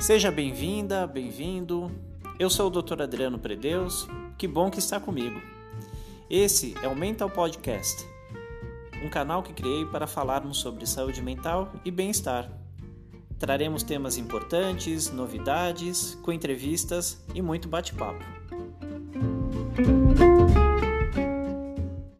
Seja bem-vinda, bem-vindo. Eu sou o Dr. Adriano Predeus. Que bom que está comigo. Esse é o Mental Podcast, um canal que criei para falarmos sobre saúde mental e bem-estar. Traremos temas importantes, novidades, com entrevistas e muito bate-papo.